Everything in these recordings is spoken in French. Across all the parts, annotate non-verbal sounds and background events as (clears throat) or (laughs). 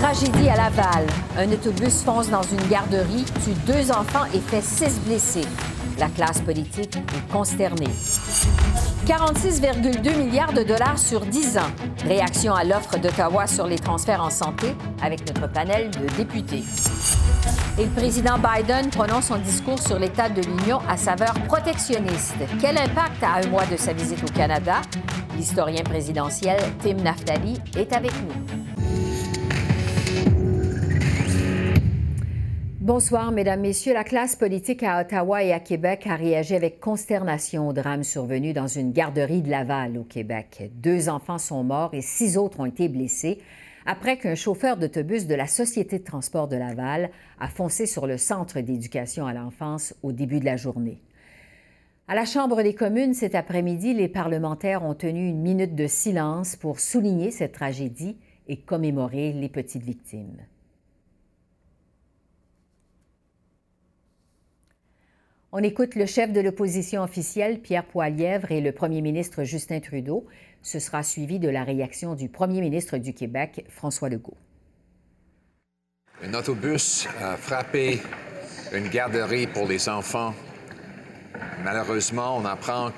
Tragédie à Laval. Un autobus fonce dans une garderie, tue deux enfants et fait six blessés. La classe politique est consternée. 46,2 milliards de dollars sur 10 ans. Réaction à l'offre d'Ottawa sur les transferts en santé avec notre panel de députés. Et le président Biden prononce son discours sur l'état de l'Union à saveur protectionniste. Quel impact à un mois de sa visite au Canada? L'historien présidentiel Tim Naftali est avec nous. Bonsoir, Mesdames, Messieurs. La classe politique à Ottawa et à Québec a réagi avec consternation au drame survenu dans une garderie de Laval, au Québec. Deux enfants sont morts et six autres ont été blessés après qu'un chauffeur d'autobus de la Société de transport de Laval a foncé sur le centre d'éducation à l'enfance au début de la journée. À la Chambre des communes cet après-midi, les parlementaires ont tenu une minute de silence pour souligner cette tragédie et commémorer les petites victimes. On écoute le chef de l'opposition officielle, Pierre Poilièvre, et le premier ministre Justin Trudeau. Ce sera suivi de la réaction du premier ministre du Québec, François Legault. Un autobus a frappé une garderie pour les enfants. Malheureusement, on apprend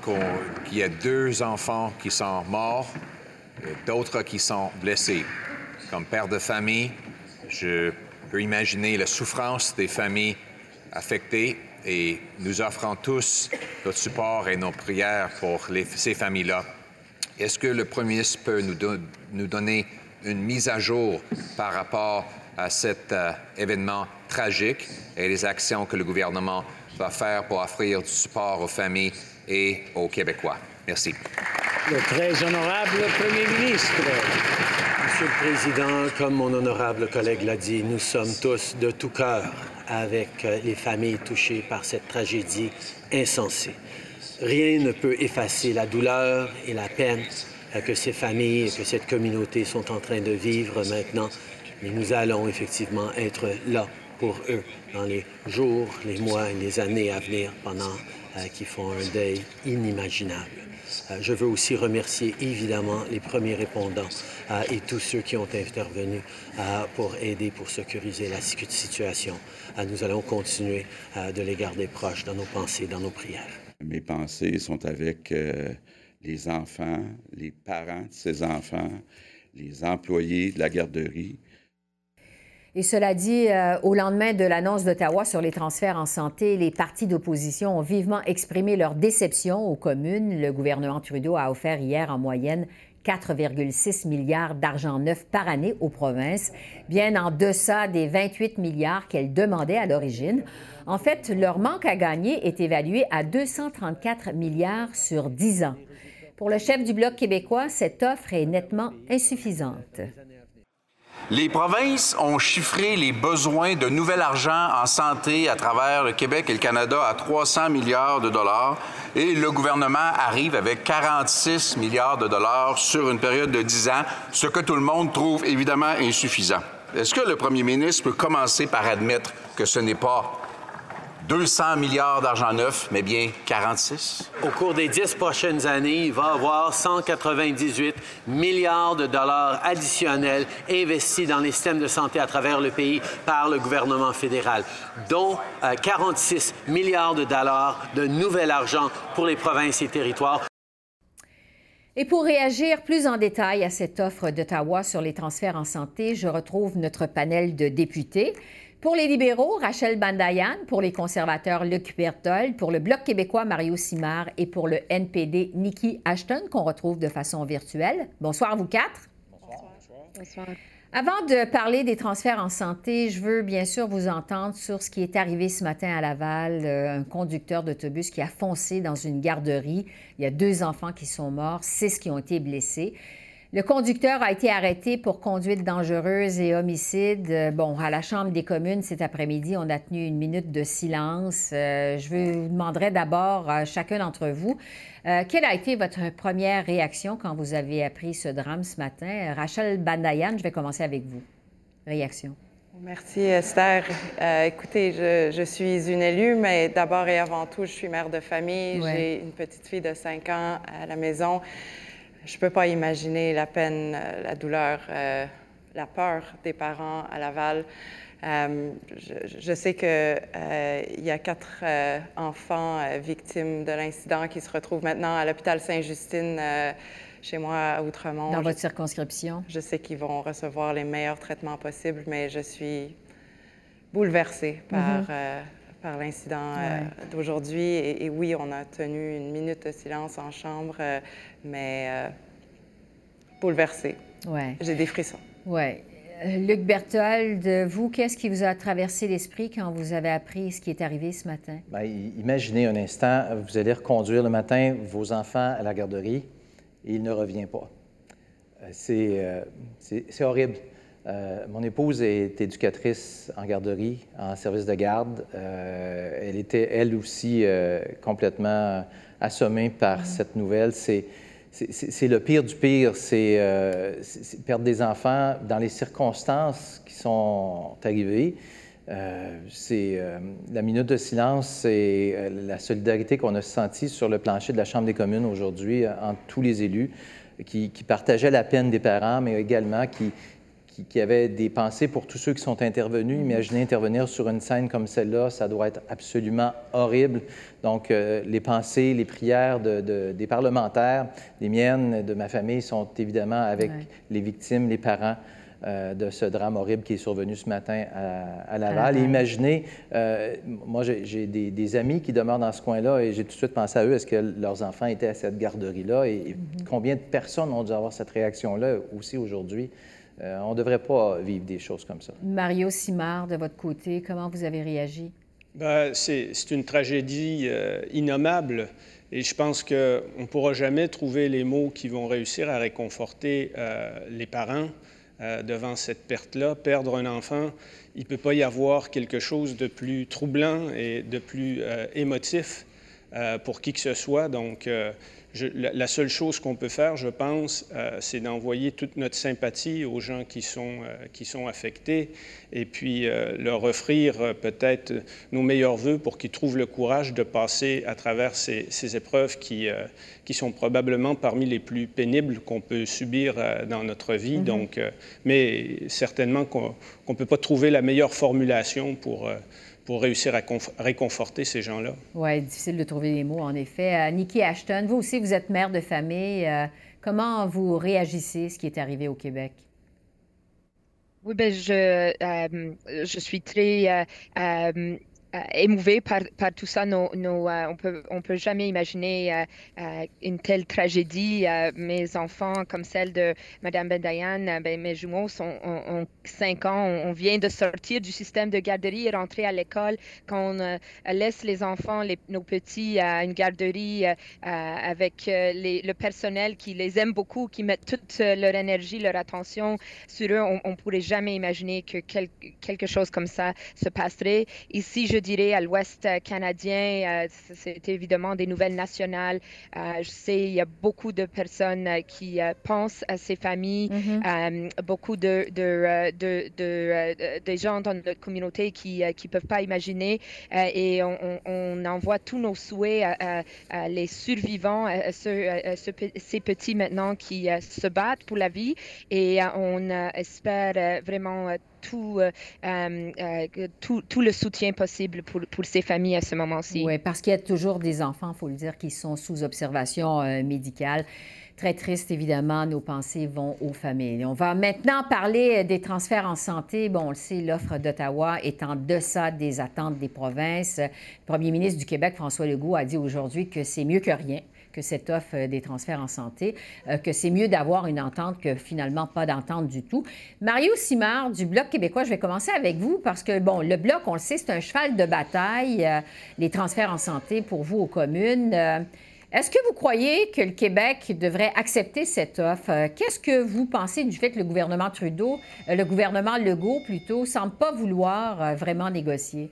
qu'il y a deux enfants qui sont morts et d'autres qui sont blessés. Comme père de famille, je peux imaginer la souffrance des familles affectées et nous offrons tous notre support et nos prières pour ces familles-là. Est-ce que le Premier ministre peut nous, donner une mise à jour par rapport à cet euh, événement tragique et les actions que le gouvernement va faire pour offrir du support aux familles et aux Québécois? Merci. Le très honorable Premier ministre. Monsieur le Président, comme mon honorable collègue l'a dit, nous sommes tous de tout cœur avec euh, les familles touchées par cette tragédie insensée. Rien ne peut effacer la douleur et la peine euh, que ces familles et que cette communauté sont en train de vivre maintenant, mais nous allons effectivement être là pour eux dans les jours, les mois et les années à venir pendant euh, qu'ils font un deuil inimaginable. Euh, je veux aussi remercier évidemment les premiers répondants euh, et tous ceux qui ont intervenu euh, pour aider, pour sécuriser la situation. Nous allons continuer de les garder proches dans nos pensées, dans nos prières. Mes pensées sont avec les enfants, les parents de ces enfants, les employés de la garderie, et cela dit, euh, au lendemain de l'annonce d'Ottawa sur les transferts en santé, les partis d'opposition ont vivement exprimé leur déception aux communes. Le gouvernement Trudeau a offert hier en moyenne 4,6 milliards d'argent neuf par année aux provinces, bien en deçà des 28 milliards qu'elles demandaient à l'origine. En fait, leur manque à gagner est évalué à 234 milliards sur 10 ans. Pour le chef du Bloc québécois, cette offre est nettement insuffisante. Les provinces ont chiffré les besoins de nouvel argent en santé à travers le Québec et le Canada à 300 milliards de dollars et le gouvernement arrive avec 46 milliards de dollars sur une période de 10 ans, ce que tout le monde trouve évidemment insuffisant. Est-ce que le premier ministre peut commencer par admettre que ce n'est pas 200 milliards d'argent neuf, mais bien 46. Au cours des dix prochaines années, il va y avoir 198 milliards de dollars additionnels investis dans les systèmes de santé à travers le pays par le gouvernement fédéral, dont 46 euh, milliards de dollars de nouvel argent pour les provinces et territoires. Et pour réagir plus en détail à cette offre d'Ottawa sur les transferts en santé, je retrouve notre panel de députés. Pour les libéraux, Rachel Bandayan. Pour les conservateurs, Luc Berthold. Pour le Bloc québécois, Mario Simard. Et pour le NPD, Nikki Ashton, qu'on retrouve de façon virtuelle. Bonsoir, vous quatre. Bonsoir. Bonsoir. Avant de parler des transferts en santé, je veux bien sûr vous entendre sur ce qui est arrivé ce matin à Laval, euh, un conducteur d'autobus qui a foncé dans une garderie. Il y a deux enfants qui sont morts, six qui ont été blessés. Le conducteur a été arrêté pour conduite dangereuse et homicide. Euh, bon, à la Chambre des communes cet après-midi, on a tenu une minute de silence. Euh, je vous demanderai d'abord à chacun d'entre vous, euh, quelle a été votre première réaction quand vous avez appris ce drame ce matin? Rachel Bandayan, je vais commencer avec vous. Réaction. Merci Esther. écoutez, je, suis une élue, mais d'abord et avant tout, je suis mère de famille. J'ai une petite fille de 5 ans à la maison. Je ne peux pas imaginer la peine, euh, la douleur, euh, la peur des parents à Laval. Euh, je, sais qu'il y a quatre enfants victimes de l'incident qui se retrouvent maintenant à l'hôpital Saint-Justine chez moi à Outremont. Dans votre circonscription? Je sais qu'ils vont recevoir les meilleurs traitements possibles, mais je suis bouleversée par, mm-hmm par l'incident euh, d'aujourd'hui. Et, oui, on a tenu une minute de silence en chambre, euh, mais euh, bouleversée. Ouais. J'ai des frissons. Oui. Luc Berthold, vous, qu'est-ce qui vous a traversé l'esprit quand vous avez appris ce qui est arrivé ce matin? Bien, imaginez un instant, vous allez reconduire le matin vos enfants à la garderie et il ne revient pas. C'est horrible. Euh, mon épouse est éducatrice en garderie, en service de garde. Euh, elle était, elle aussi, euh, complètement assommée par cette nouvelle. C'est, le pire du pire, c'est, perdre des enfants dans les circonstances qui sont arrivées. c'est la minute de silence et la solidarité qu'on a sentie sur le plancher de la Chambre des communes aujourd'hui entre tous les élus qui, qui partageaient la peine des parents, mais également qui, qui, avait des pensées pour tous ceux qui sont intervenus. Mm-hmm. Imaginez intervenir sur une scène comme celle-là, ça doit être absolument horrible. Donc, euh, les pensées, les prières de, des parlementaires, les miennes, de ma famille, sont évidemment avec les victimes, les parents. Euh, de ce drame horrible qui est survenu ce matin à, Laval. Et imaginez, euh, moi j'ai des, amis qui demeurent dans ce coin-là et j'ai tout de suite pensé à eux, est-ce que leurs enfants étaient à cette garderie-là? Et, mm-hmm. combien de personnes ont dû avoir cette réaction-là aussi aujourd'hui? Euh, on ne devrait pas vivre des choses comme ça. Mario Simard, de votre côté, comment vous avez réagi? Ben, c'est une tragédie euh, innommable et je pense qu'on ne pourra jamais trouver les mots qui vont réussir à réconforter euh, les parents devant cette perte-là. Perdre un enfant, il ne peut pas y avoir quelque chose de plus troublant et de plus émotif pour qui que ce soit. Donc, la, seule chose qu'on peut faire, je pense, euh, c'est d'envoyer toute notre sympathie aux gens qui sont, euh, qui sont affectés et puis euh, leur offrir peut-être nos meilleurs voeux pour qu'ils trouvent le courage de passer à travers ces, ces épreuves qui, qui sont probablement parmi les plus pénibles qu'on peut subir dans notre vie. Mm-hmm. Donc, mais certainement qu'on ne peut pas trouver la meilleure formulation pour pour réussir à réconforter ces gens-là. Oui, difficile de trouver les mots, en effet. Euh, Nikki Ashton, vous aussi, vous êtes mère de famille. Euh, comment vous réagissez à ce qui est arrivé au Québec? Oui, ben je, euh, je suis très euh, émouvé par, par, tout ça. Nos, nos, euh, on peut, on peut jamais imaginer euh, une telle tragédie. mes enfants, comme celle de Madame Bendayan, ben, mes jumeaux sont, ont, 5 ans. On, vient de sortir du système de garderie et rentrer à l'école. Quand on laisse les enfants, nos petits, à une garderie avec le personnel qui les aime beaucoup, qui met toute leur énergie, leur attention sur eux, on ne pourrait jamais imaginer que quelque chose comme ça se passerait. Ici, je dirais, à l'Ouest canadien. Euh, c'est évidemment des nouvelles nationales. Euh, je sais, il y a beaucoup de personnes euh, qui pensent à ces familles, mm-hmm. beaucoup de, de, de, de, gens dans notre communauté qui ne peuvent pas imaginer. et on, envoie tous nos souhaits à, les survivants, à, ces petits maintenant qui se battent pour la vie. Et on espère vraiment tout, euh, euh, euh, tout, tout, le soutien possible pour, pour ces familles à ce moment-ci. Oui, parce qu'il y a toujours des enfants, il faut le dire, qui sont sous observation médicale. Très triste, évidemment, nos pensées vont aux familles. On va maintenant parler des transferts en santé. Bon, on le sait, l'offre d'Ottawa est en deçà des attentes des provinces. Le premier ministre du Québec, François Legault, a dit aujourd'hui que c'est mieux que rien que cette offre euh, des transferts en santé, euh, que c'est mieux d'avoir une entente que finalement pas d'entente du tout. Mario Simard du Bloc québécois, je vais commencer avec vous parce que, bon, le Bloc, on le sait, c'est un cheval de bataille, euh, les transferts en santé pour vous aux communes. Est-ce que vous croyez que le Québec devrait accepter cette offre? Qu'est-ce que vous pensez du fait que le gouvernement Trudeau, le gouvernement Legault plutôt, semble pas vouloir vraiment négocier?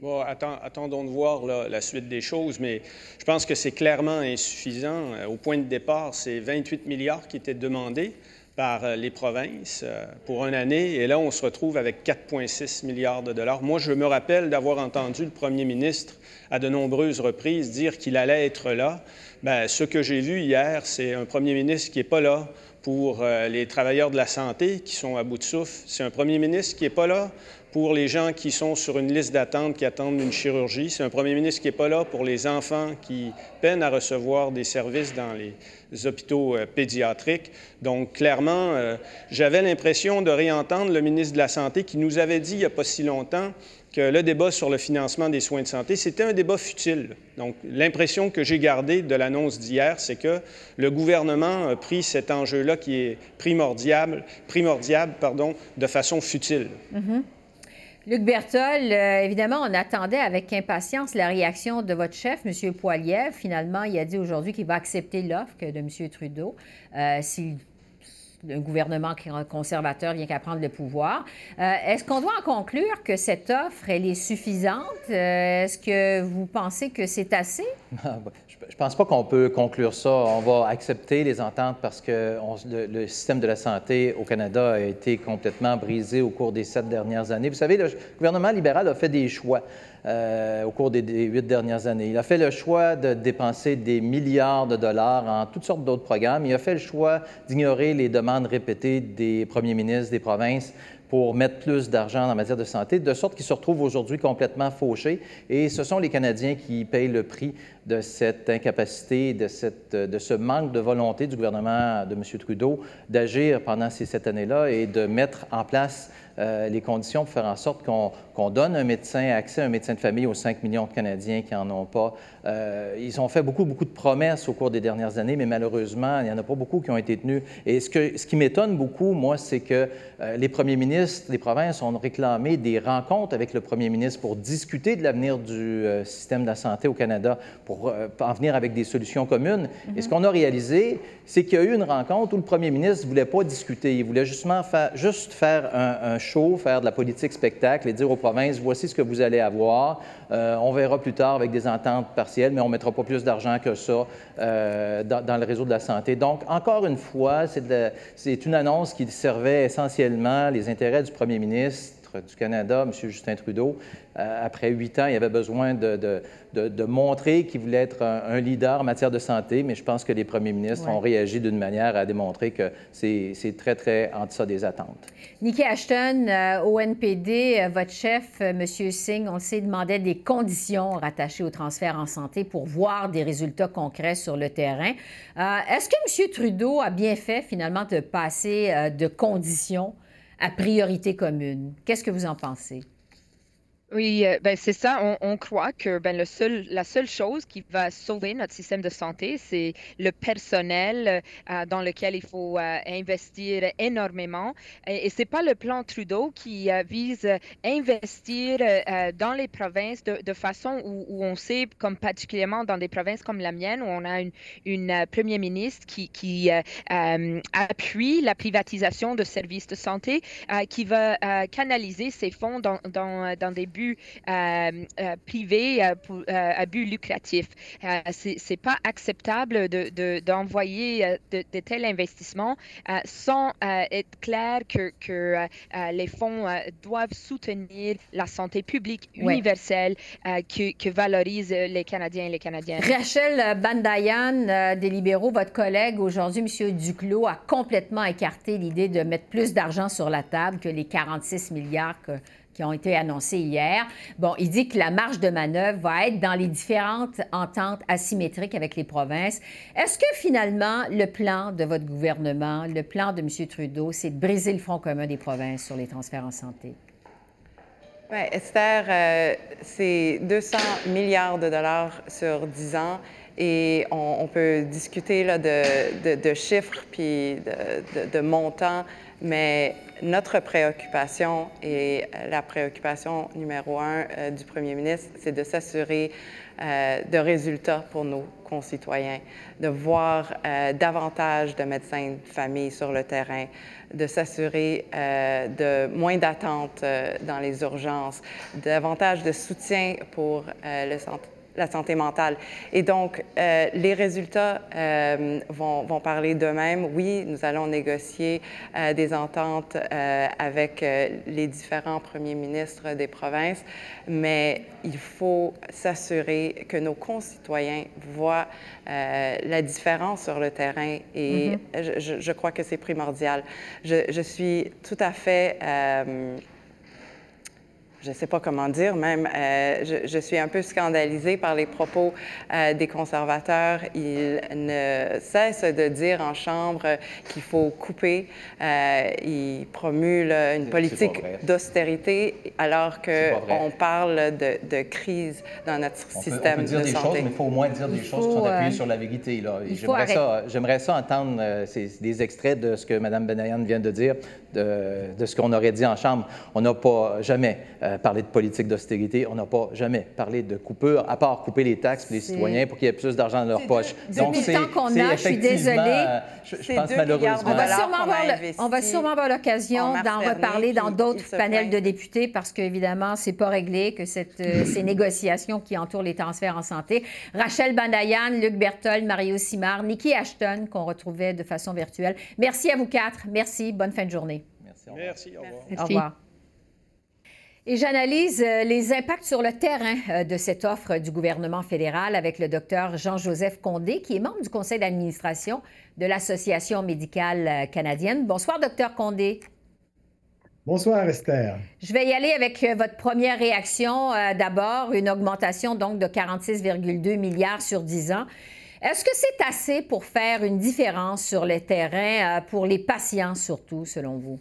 Bon, attendons de voir la suite des choses, mais je pense que c'est clairement insuffisant. Au point de départ, c'est 28 milliards qui étaient demandés par euh, les provinces euh, pour une année. Et là, on se retrouve avec 4,6 milliards de dollars. Moi, je me rappelle d'avoir entendu le premier ministre à de nombreuses reprises dire qu'il allait être là. Bien, ce que j'ai vu hier, c'est un premier ministre qui n'est pas là pour euh, les travailleurs de la santé qui sont à bout de souffle. C'est un premier ministre qui n'est pas là pour les gens qui sont sur une liste d'attente, qui attendent une chirurgie. C'est un premier ministre qui n'est pas là pour les enfants qui peinent à recevoir des services dans les hôpitaux euh, pédiatriques. Donc, clairement, euh, j'avais l'impression de réentendre le ministre de la Santé qui nous avait dit il n'y a pas si longtemps le débat sur le financement des soins de santé, c'était un débat futile. Donc, l'impression que j'ai gardée de l'annonce d'hier, c'est que le gouvernement a pris cet enjeu-là qui est primordial, primordial pardon, de façon futile. Mm-hmm. Luc Bertol, euh, évidemment, on attendait avec impatience la réaction de votre chef, M. Poiliev. Finalement, il a dit aujourd'hui qu'il va accepter l'offre de M. Trudeau euh, s'il un gouvernement conservateur vient qu'à prendre le pouvoir. Euh, est-ce qu'on doit en conclure que cette offre, elle est suffisante? Est-ce que vous pensez que c'est assez? (laughs) Ah, je ne pense pas qu'on peut conclure ça. On va accepter les ententes parce que le, système de la santé au Canada a été complètement brisé au cours des sept dernières années. Vous savez, le gouvernement libéral a fait des choix euh, au cours des, huit dernières années. Il a fait le choix de dépenser des milliards de dollars en toutes sortes d'autres programmes. Il a fait le choix d'ignorer les demandes répétées des premiers ministres des provinces pour mettre plus d'argent en matière de santé, de sorte qu'ils se retrouvent aujourd'hui complètement fauchés. Et ce sont les Canadiens qui payent le prix de cette incapacité, de, cette, de ce manque de volonté du gouvernement de M. Trudeau d'agir pendant ces sept années-là et de mettre en place euh, les conditions pour faire en sorte qu'on donne un médecin, accès à un médecin de famille aux 5 millions de Canadiens qui n'en ont pas. Euh, ils ont fait beaucoup, beaucoup de promesses au cours des dernières années, mais malheureusement, il n'y en a pas beaucoup qui ont été tenues. Et ce, que, ce qui m'étonne beaucoup, moi, c'est que euh, les premiers ministres des provinces ont réclamé des rencontres avec le premier ministre pour discuter de l'avenir du système de la santé au Canada, pour en venir avec des solutions communes. Et ce mm-hmm. qu'on a réalisé, c'est qu'il y a eu une rencontre où le premier ministre ne voulait pas discuter. Il voulait justement faire, juste faire un, un faire de la politique spectacle et dire aux provinces, voici ce que vous allez avoir. Euh, on verra plus tard avec des ententes mais on ne mettra pas plus d'argent que ça euh, dans, le réseau de la santé. Donc, encore une fois, c'est une annonce qui servait essentiellement les intérêts du premier ministre du Canada, M. Justin Trudeau, euh, après huit ans, il avait besoin de, de, montrer qu'il voulait être un, leader en matière de santé, mais je pense que les premiers ministres ont réagi d'une manière à démontrer que c'est très, très en deçà des attentes. Nikki Ashton, euh, au NPD, euh, votre chef, M. Singh, on le sait, demandait des conditions rattachées au transfert en santé pour voir des résultats concrets sur le terrain. Est-ce que M. Trudeau a bien fait finalement de passer de conditions à priorité commune? Qu'est-ce que vous en pensez? Oui, euh, ben c'est ça. On, croit que ben, le seul, la seule chose qui va sauver notre système de santé, c'est le personnel euh, dans lequel il faut euh, investir énormément. Et, c'est pas le plan Trudeau qui vise à investir dans les provinces de, façon où, on sait, comme particulièrement dans des provinces comme la mienne, où on a une, une premier ministre qui, qui appuie la privatisation de services de santé, qui va canaliser ses fonds dans, dans, dans des but euh, euh, privé, euh, à but lucratif. c'est pas acceptable d'envoyer de, de, tels investissements sans être clair que, que les fonds doivent soutenir la santé publique universelle qui, valorise les Canadiens et les Canadiennes. Rachel Bandayan des libéraux, votre collègue aujourd'hui, M. Duclos, a complètement écarté l'idée de mettre plus d'argent sur la table que les 46 milliards que qui ont été annoncés hier. Bon, il dit que la marge de manœuvre va être dans les différentes ententes asymétriques avec les provinces. Est-ce que finalement, le plan de votre gouvernement, le plan de M. Trudeau, c'est de briser le Front commun des provinces sur les transferts en santé? Bien, Esther, euh, c'est 200 milliards de dollars sur 10 ans et on, peut discuter là, de, chiffres puis de montants, mais notre préoccupation et la préoccupation numéro un euh, du premier ministre, c'est de s'assurer de résultats pour nos concitoyens, de voir davantage de médecins de famille sur le terrain, de s'assurer de moins d'attentes dans les urgences, davantage de soutien pour le santé la santé mentale. Et donc, euh, les résultats euh, vont, vont, parler d'eux-mêmes. Oui, nous allons négocier euh, des ententes avec les différents premiers ministres des provinces, mais il faut s'assurer que nos concitoyens voient la différence sur le terrain et mm-hmm. je, je, crois que c'est primordial. Je, je, suis tout à fait je ne sais pas comment dire même, euh, je, je, suis un peu scandalisée par les propos euh, des conservateurs. Ils ne cessent de dire en Chambre qu'il faut couper. Euh, ils promulent une politique d'austérité alors qu'on parle de, de, crise dans notre système on peut dire de des santé. Choses, mais il faut au moins dire des choses qui sont appuyées sur la vérité. J'aimerais ça, j'aimerais ça entendre des extraits de ce que Mme Benayan vient de dire, de, de ce qu'on aurait dit en Chambre. On n'a pas jamais euh, parlé de politique d'austérité. On n'a pas jamais parlé de coupure, à part couper les taxes pour les citoyens pour qu'il y ait plus d'argent dans leur poche. Donc, c'est le temps qu'on a, je suis désolée. Je, je pense malheureusement. On va sûrement avoir, on va sûrement avoir l'occasion d'en reparler dans d'autres panels de députés parce qu'évidemment, c'est pas réglé que cette, euh, (coughs) ces négociations qui entourent les transferts en santé. Rachel Bandayan, Luc Berthold, Mario Simard, Nikki Ashton, qu'on retrouvait de façon virtuelle. Merci à vous quatre. Merci. Bonne fin de journée. Merci. Au revoir. Merci. Au revoir. Au revoir. Et j'analyse euh, les impacts sur le terrain euh, de cette offre du gouvernement fédéral avec le docteur Jean-Joseph Condé, qui est membre du conseil d'administration de l'Association médicale euh, canadienne. Bonsoir, docteur Condé. Bonsoir, Esther. Je vais y aller avec votre première réaction. D'abord, une augmentation donc de 46,2 milliards sur 10 ans. Est-ce que c'est assez pour faire une différence sur le terrain, pour les patients surtout, selon vous?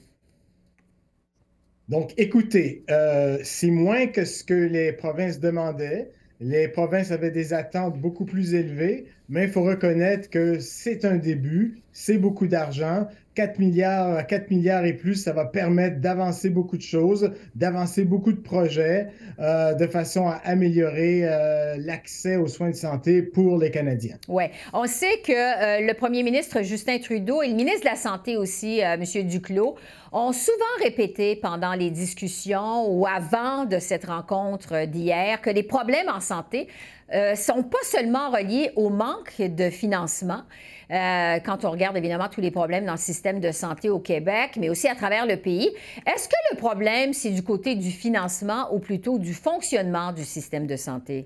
Donc, écoutez, euh, c'est moins que ce que les provinces demandaient. Les provinces avaient des attentes beaucoup plus élevées, mais il faut reconnaître que c'est un début, c'est beaucoup d'argent. 4 milliards, 4 milliards et plus, ça va permettre d'avancer beaucoup de choses, d'avancer beaucoup de projets euh, de façon à améliorer euh, l'accès aux soins de santé pour les Canadiens. Oui. On sait que euh, le premier ministre Justin Trudeau et le ministre de la Santé aussi, M. Duclos, ont souvent répété pendant les discussions ou avant de cette rencontre d'hier que les problèmes en santé ne sont pas seulement reliés au manque de financement, euh, quand on regarde évidemment tous les problèmes dans le système de santé au Québec, mais aussi à travers le pays. Est-ce que le problème, c'est du côté du financement ou plutôt du fonctionnement du système de santé?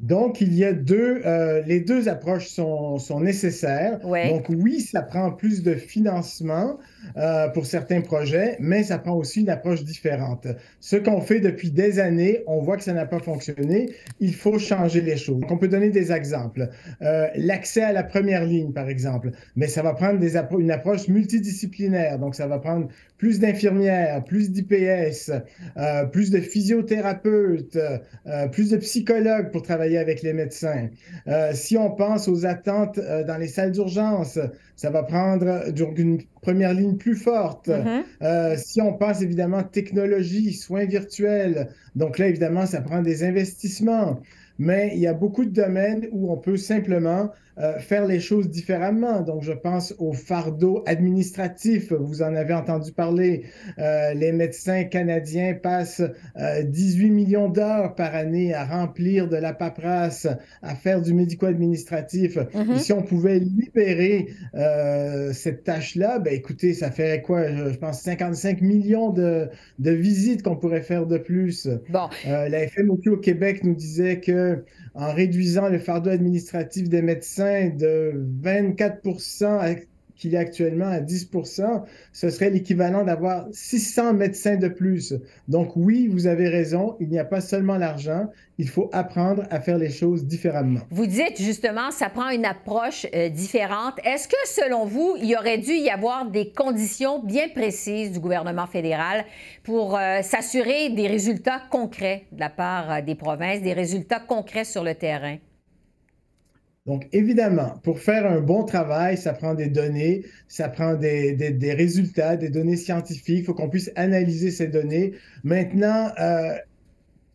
Donc, il y a deux, euh, les deux approches sont, sont nécessaires. Donc, oui, ça prend plus de financement euh, pour certains projets, mais ça prend aussi une approche différente. Ce qu'on fait depuis des années, on voit que ça n'a pas fonctionné. Il faut changer les choses. Donc, on peut donner des exemples. Euh, L'accès à la première ligne, par exemple, mais ça va prendre des une approche multidisciplinaire. Donc, ça va prendre plus d'infirmières, plus d'IPS, euh, plus de physiothérapeutes, euh, plus de psychologues pour travailler avec les médecins. Euh, si on pense aux attentes dans les salles d'urgence, ça va prendre une première ligne plus forte. Mm-hmm. si on pense évidemment technologie, soins virtuels, donc là, évidemment, ça prend des investissements mais il y a beaucoup de domaines où on peut simplement euh, faire les choses différemment. Donc, je pense au fardeau administratif. Vous en avez entendu parler. Euh, les médecins canadiens passent 18 euh, millions d'heures par année à remplir de la paperasse, à faire du médico-administratif. Mm-hmm. si on pouvait libérer cette tâche-là, ben écoutez, ça ferait quoi? Je, pense 55 millions de, de visites qu'on pourrait faire de plus. Bon. la FMOQ au Québec nous disait que en réduisant le fardeau administratif des médecins de 24 qu'il est actuellement à 10 ce serait l'équivalent d'avoir 600 médecins de plus. Donc oui, vous avez raison, il n'y a pas seulement l'argent, il faut apprendre à faire les choses différemment. Vous dites justement, ça prend une approche euh, différente. Est-ce que selon vous, il aurait dû y avoir des conditions bien précises du gouvernement fédéral pour euh, s'assurer des résultats concrets de la part euh, des provinces, des résultats concrets sur le terrain? Donc, évidemment, pour faire un bon travail, ça prend des données, ça prend des, résultats, des données scientifiques. Il faut qu'on puisse analyser ces données. Maintenant, euh,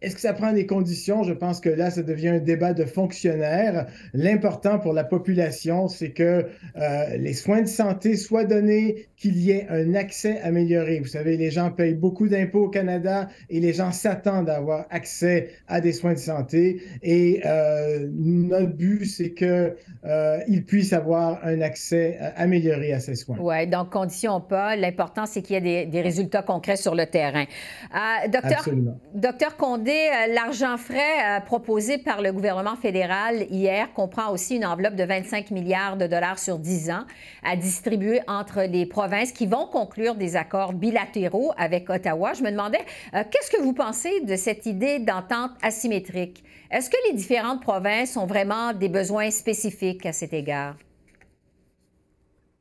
est-ce que ça prend des conditions? Je pense que là, ça devient un débat de fonctionnaires. L'important pour la population, c'est que euh, les soins de santé soient donnés, qu'il y ait un accès amélioré. Vous savez, les gens payent beaucoup d'impôts au Canada et les gens s'attendent à avoir accès à des soins de santé. Et euh, notre but, c'est qu'ils euh, puissent avoir un accès amélioré à ces soins. Oui, donc conditions pas. L'important, c'est qu'il y ait des, des, résultats concrets sur le terrain. docteur, Absolument. docteur Condé, euh, l'argent frais euh, proposé par le gouvernement fédéral hier comprend aussi une enveloppe de 25 milliards de dollars sur 10 ans à distribuer entre les provinces qui vont conclure des accords bilatéraux avec Ottawa. Je me demandais, euh, qu'est-ce que vous pensez de cette idée d'entente asymétrique? Est-ce que les différentes provinces ont vraiment des besoins spécifiques à cet égard?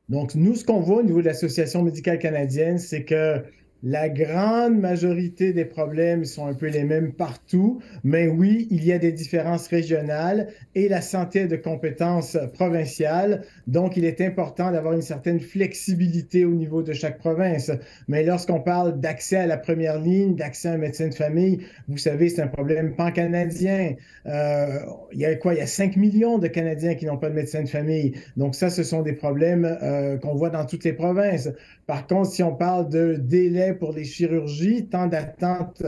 Donc, nous, ce qu'on voit au niveau de l'Association médicale canadienne, c'est que la grande majorité des problèmes sont un peu les mêmes partout, mais oui, il y a des différences régionales et la santé de compétences provinciales. Donc, il est important d'avoir une certaine flexibilité au niveau de chaque province. Mais lorsqu'on parle d'accès à la première ligne, d'accès à un médecin de famille, vous savez, c'est un problème pan-canadien. Euh, il y a quoi? Il y a 5 millions de Canadiens qui n'ont pas de médecin de famille. Donc, ça, ce sont des problèmes euh, qu'on voit dans toutes les provinces. Par contre, si on parle de délai pour les chirurgies, temps d'attente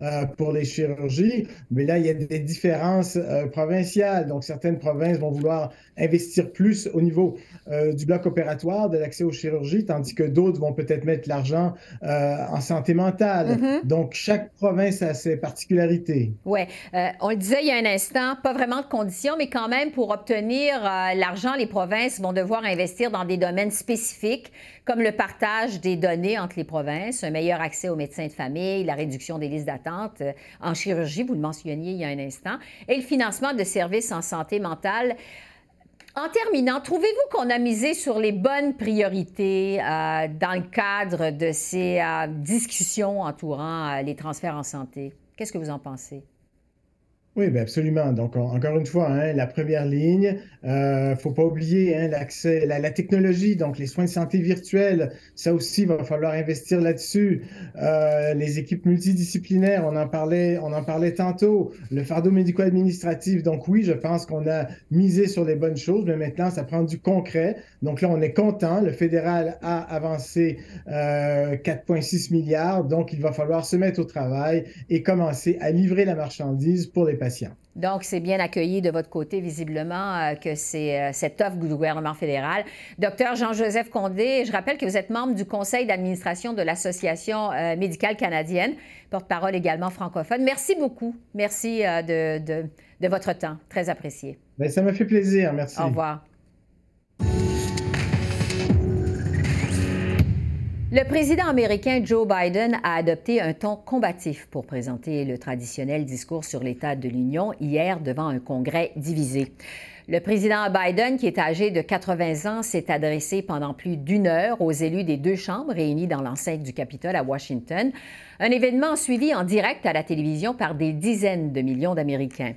euh, pour les chirurgies, mais là, il y a des différences euh, provinciales. Donc, certaines provinces vont vouloir investir plus au niveau euh, du bloc opératoire, de l'accès aux chirurgies, tandis que d'autres vont peut-être mettre l'argent en santé mentale. Mm-hmm. Donc, chaque province a ses particularités. Oui. on le disait il y a un instant, pas vraiment de conditions, mais quand même, pour obtenir l'argent, les provinces vont devoir investir dans des domaines spécifiques, comme le des données entre les provinces, un meilleur accès aux médecins de famille, la réduction des listes d'attente euh, en chirurgie, vous le mentionniez il y a un instant, et le financement de services en santé mentale. En terminant, trouvez-vous qu'on a misé sur les bonnes priorités euh, dans le cadre de ces euh, discussions entourant les transferts en santé? Qu'est-ce que vous en pensez? Oui, bien absolument. Donc, encore une fois, hein, la première ligne, ne faut pas oublier hein, l'accès, la, la, technologie, donc les soins de santé virtuels, ça aussi, il va falloir investir là-dessus. Euh, les équipes multidisciplinaires, on en parlait, on en parlait tantôt. Le fardeau médico-administratif, donc oui, je pense qu'on a misé sur les bonnes choses, mais maintenant, ça prend du concret. Donc là, on est content. Le fédéral a avancé euh, 4,6 milliards, donc il va falloir se mettre au travail et commencer à livrer la marchandise pour les patients. Donc, c'est bien accueilli de votre côté, visiblement, euh, que c'est euh, cette offre du gouvernement fédéral. Docteur Jean-Joseph Condé, je rappelle que vous êtes membre du conseil d'administration de l'Association euh, médicale canadienne, porte-parole également francophone. Merci beaucoup. Merci de, de, de, votre temps. Très apprécié. Bien, ça m'a fait plaisir. Merci. Au revoir. Le président américain Joe Biden a adopté un ton combatif pour présenter le traditionnel discours sur l'état de l'Union hier devant un Congrès divisé. Le président Biden, qui est âgé de 80 ans, s'est adressé pendant plus d'une heure aux élus des deux chambres réunis dans l'enceinte du Capitole à Washington, un événement suivi en direct à la télévision par des dizaines de millions d'Américains.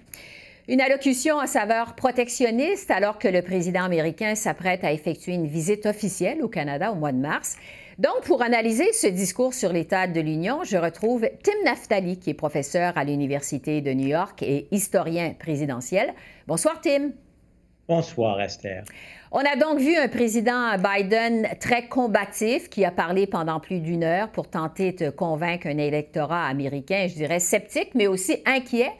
Une allocution à saveur protectionniste alors que le président américain s'apprête à effectuer une visite officielle au Canada au mois de mars. Donc, pour analyser ce discours sur l'état de l'Union, je retrouve Tim Naftali, qui est professeur à l'Université de New York et historien présidentiel. Bonsoir, Tim. Bonsoir, Esther. On a donc vu un président Biden très combatif qui a parlé pendant plus d'une heure pour tenter de convaincre un électorat américain, je dirais sceptique, mais aussi inquiet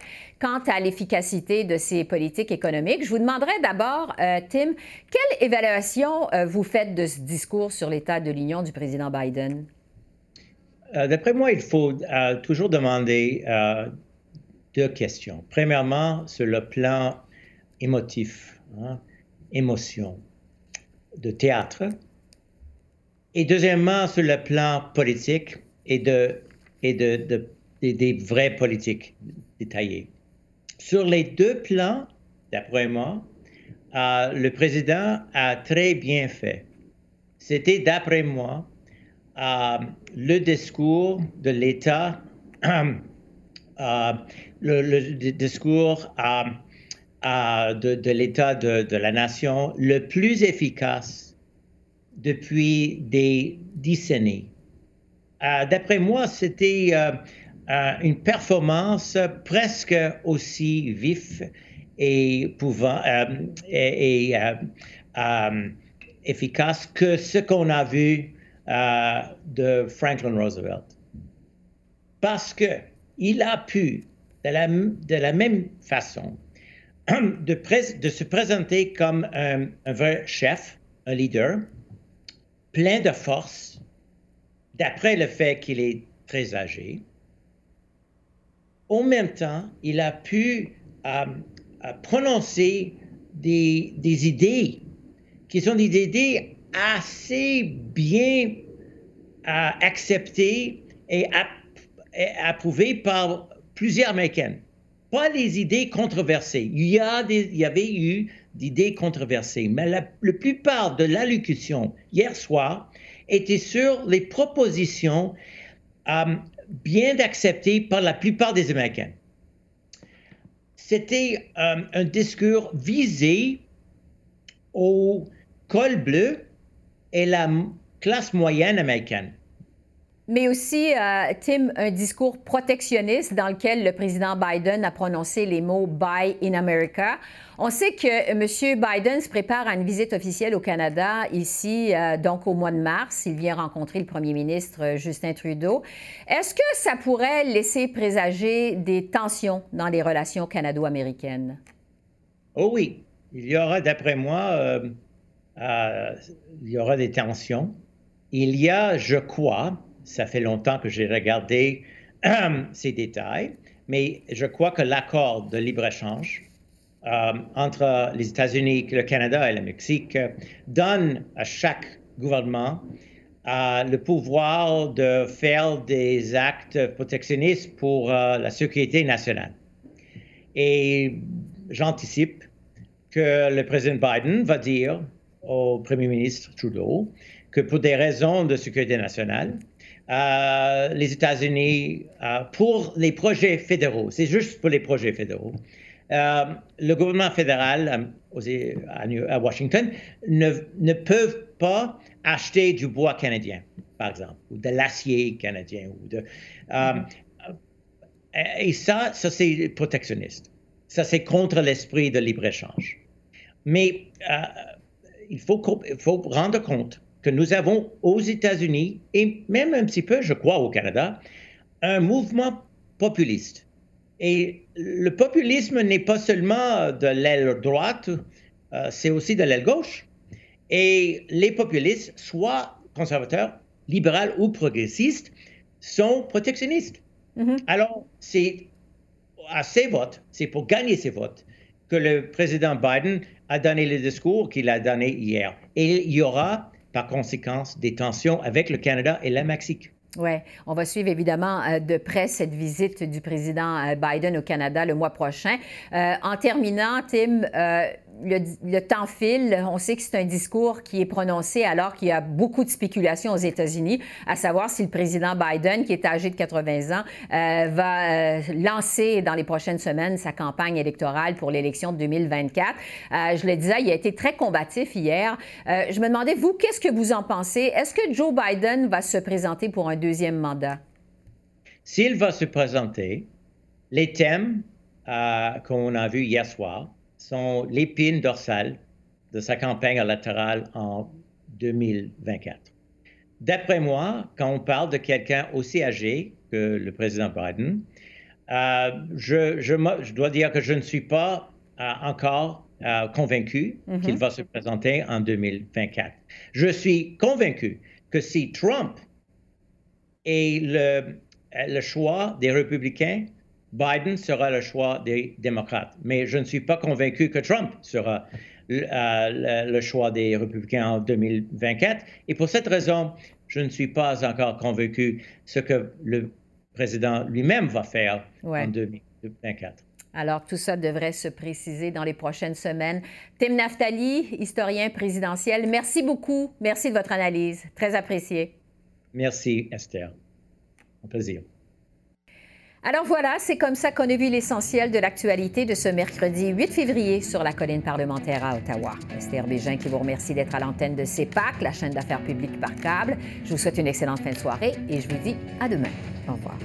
quant à l'efficacité de ces politiques économiques. Je vous demanderai d'abord, euh, Tim, quelle évaluation euh, vous faites de ce discours sur l'état de l'Union du président Biden? Euh, d'après moi, il faut toujours demander deux questions. Premièrement, sur le plan émotif, hein, émotion, de théâtre. Et deuxièmement, sur le plan politique et, de, et de, des vraies politiques détaillées. Sur les deux plans, d'après moi, euh, le président a très bien fait. C'était, d'après moi, euh, le discours de l'État, (clears throat) euh, le, discours de, l'État de, la nation le plus efficace depuis des décennies. d'après moi, c'était une performance presque aussi vive et, pouvant, et, efficace que ce qu'on a vu de Franklin Roosevelt. Parce qu'il a pu, de la, de la même façon, (clears throat) de, se présenter comme un, vrai chef, un leader, plein de force, d'après le fait qu'il est très âgé. En même temps, il a pu euh, euh, prononcer des, des, idées qui sont des idées assez bien euh, acceptées et, approuvées par plusieurs Américains pas les idées controversées. Il y, des, avait eu d'idées controversées, mais la, plupart de l'allocution hier soir était sur les propositions bien acceptées par la plupart des Américains. C'était euh, un discours visé au col bleu et la classe moyenne américaine mais aussi, euh, Tim, un discours protectionniste dans lequel le président Biden a prononcé les mots Buy in America. On sait que M. Biden se prépare à une visite officielle au Canada ici, euh, donc au mois de mars. Il vient rencontrer le premier ministre euh, Justin Trudeau. Est-ce que ça pourrait laisser présager des tensions dans les relations canado-américaines? Oh oui, il y aura, d'après moi, il y aura des tensions. Il y a, je crois, ça fait longtemps que j'ai regardé (clears throat) ces détails, mais je crois que l'accord de libre-échange euh, entre les États-Unis, le Canada et le Mexique donne à chaque gouvernement euh, le pouvoir de faire des actes protectionnistes pour euh, la sécurité nationale. Et j'anticipe que le président Biden va dire au premier ministre Trudeau que pour des raisons de sécurité nationale, euh, les États-Unis euh, pour les projets fédéraux. C'est juste pour les projets fédéraux. Euh, le gouvernement fédéral à, Washington ne, ne peuvent pas acheter du bois canadien, par exemple, ou de l'acier canadien. Ou de, et ça, ça c'est protectionniste. Ça, c'est contre l'esprit de libre-échange. Mais il faut, il faut rendre compte que nous avons aux États-Unis et même un petit peu, je crois, au Canada, un mouvement populiste. Et le populisme n'est pas seulement de l'aile droite, euh, c'est aussi de l'aile gauche. Et les populistes, soit conservateurs, libéraux ou progressistes, sont protectionnistes. Mm-hmm. Alors, c'est à ces votes, c'est pour gagner ces votes que le président Biden a donné le discours qu'il a donné hier. Et il y aura par conséquent des tensions avec le Canada et le Mexique. Oui, on va suivre évidemment euh, de près cette visite du président euh, Biden au Canada le mois prochain. Euh, en terminant, Tim, le, temps file. On sait que c'est un discours qui est prononcé alors qu'il y a beaucoup de spéculations aux États-Unis, à savoir si le président Biden, qui est âgé de 80 ans, euh, va euh, lancer dans les prochaines semaines sa campagne électorale pour l'élection de 2024. Euh, je le disais, il a été très combatif hier. je me demandais, vous, qu'est-ce que vous en pensez? Est-ce que Joe Biden va se présenter pour un deuxième mandat? S'il va se présenter, les thèmes qu'on a vus hier soir, sont l'épine dorsale de sa campagne électorale en 2024. D'après moi, quand on parle de quelqu'un aussi âgé que le président Biden, euh, je, je, dois dire que je ne suis pas euh, encore euh, convaincu mm-hmm. qu'il va se présenter en 2024. Je suis convaincu que si Trump est le, le choix des républicains, Biden sera le choix des démocrates. Mais je ne suis pas convaincu que Trump sera euh, le, choix des républicains en 2024. Et pour cette raison, je ne suis pas encore convaincu ce que le président lui-même va faire en 2024. Alors, tout ça devrait se préciser dans les prochaines semaines. Tim Naftali, historien présidentiel, merci beaucoup. Merci de votre analyse. Très apprécié. Merci, Esther. Un plaisir. Alors voilà, c'est comme ça qu'on a vu l'essentiel de l'actualité de ce mercredi 8 février sur la colline parlementaire à Ottawa. Esther Bégin qui vous remercie d'être à l'antenne de CEPAC, la chaîne d'affaires publiques par câble. Je vous souhaite une excellente fin de soirée et je vous dis à demain. Au revoir.